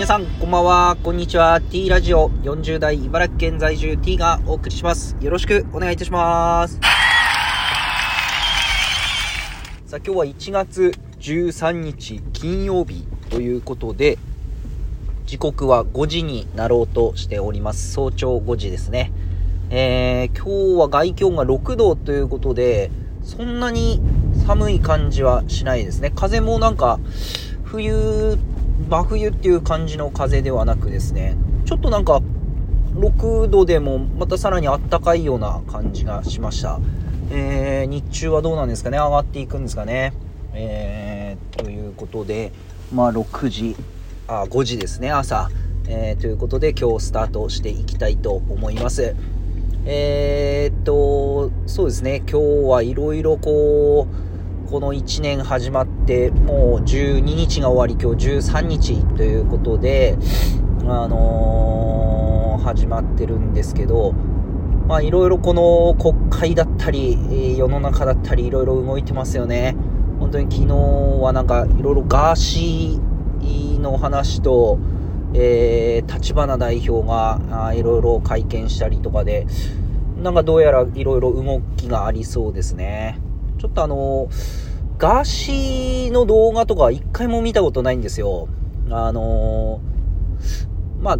皆さん、こんばんは。こんにちは。T ラジオ40代茨城県在住 T がお送りします。よろしくお願いいたします。さあ、今日は1月13日金曜日ということで、時刻は5時になろうとしております。早朝5時ですね。えー、今日は外気温が6度ということで、そんなに寒い感じはしないですね。風もなんか、冬、真冬っていう感じの風ではなくですね、ちょっとなんか、6度でもまたさらにあったかいような感じがしました。えー、日中はどうなんですかね？上がっていくんですかね？えー、ということで、まあ6時、あ、5時ですね、朝。えー、ということで今日スタートしていきたいと思います。えー、っと、そうですね、今日はいろいろこう、この1年始まって、もう12日が終わり、今日13日ということで、あのー始まってるんですけど、まいろいろこの国会だったり、世の中だったりいろいろ動いてますよね。本当に昨日はなんかいろいろガーシーの話と、えー、立花代表がいろいろ会見したりとかで、なんかどうやらいろいろ動きがありそうですね。ちょっとあのガーシーの動画とか一回も見たことないんですよ。あのまあ、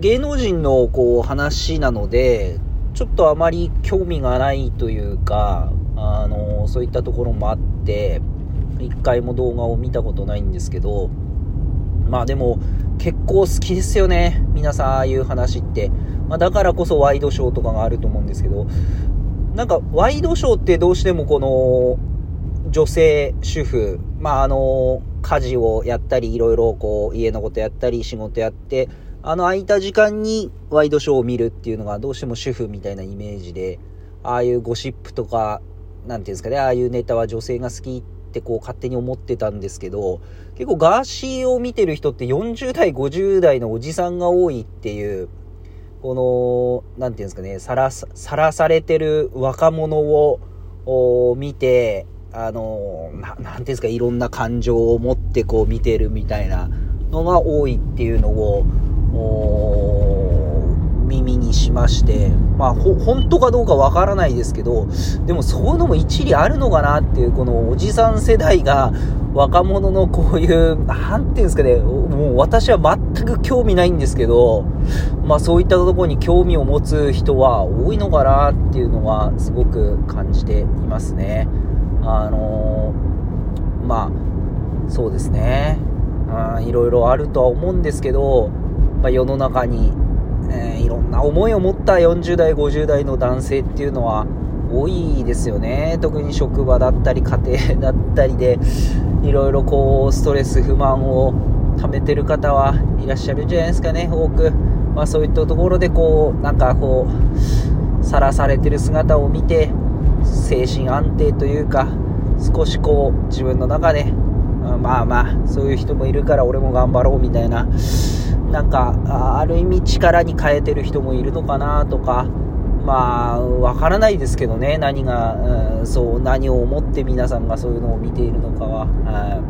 芸能人のこう話なので、ちょっとあまり興味がないというか、あのそういったところもあって、一回も動画を見たことないんですけど、まあでも結構好きですよね。皆さんああいう話って。まあだからこそワイドショーとかがあると思うんですけど、なんかワイドショーってどうしてもこの女性主婦、まああの、家事をやったり、いろいろこう家のことやったり、仕事やって、あの空いた時間にワイドショーを見るっていうのがどうしても主婦みたいなイメージで、ああいうゴシップとか、なんていうんですかね、ああいうネタは女性が好きってこう勝手に思ってたんですけど、結構ガーシーを見てる人って40代、50代のおじさんが多いっていう、この、なんていうんですかね、さらさ、らされてる若者をお見て、あの、ななんていうんですか、いろんな感情を持ってこう見てるみたいなのが多いっていうのを、お耳にしまして、まあ、ほ、本当かどうかわからないですけど、でもそういうのも一理あるのかなっていう、このおじさん世代が若者のこういう、なんていうんですかね、もう私は全く興味ないんですけど、まあそういったところに興味を持つ人は多いのかなっていうのはすごく感じていますね。あのーまあ、そうですね。いろいろあるとは思うんですけど、まあ、世の中に、えーいろんな思いを持った40代、50代の男性っていうのは多いですよね。特に職場だったり家庭だったりで、いろいろこう、ストレス、不満を溜めてる方はいらっしゃるんじゃないですかね、多く。まあそういったところでこう、なんかこう、さらされてる姿を見て、精神安定というか、少しこう、自分の中で、あまあまあ、そういう人もいるから俺も頑張ろうみたいな、なんか、ある意味力に変えてる人もいるのかなとか、まあ、わからないですけどね、何が、うんそう、何を思って皆さんがそういうのを見ているのかは。は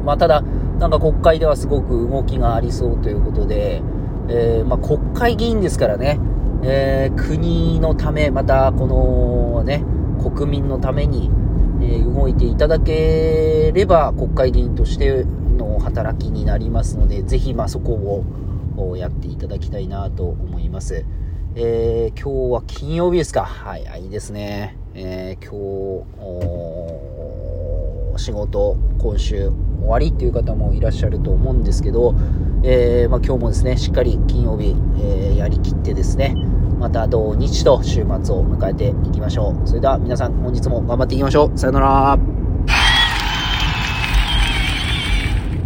い。まあ、ただ、なんか国会ではすごく動きがありそうということで、えーまあ、国会議員ですからね、えー国のため、またこのね、国民のために、えー動いていただければ国会議員としての働きになりますので、ぜひまあそこをやっていただきたいなと思います。えー今日は金曜日ですか。はい、いいですね。えー今日、仕事、今週終わりっていう方もいらっしゃると思うんですけど、えーまあ、今日もですね、しっかり金曜日、えーやりきってですね、また土日と週末を迎えていきましょう。それでは皆さん本日も頑張っていきましょう。さよなら。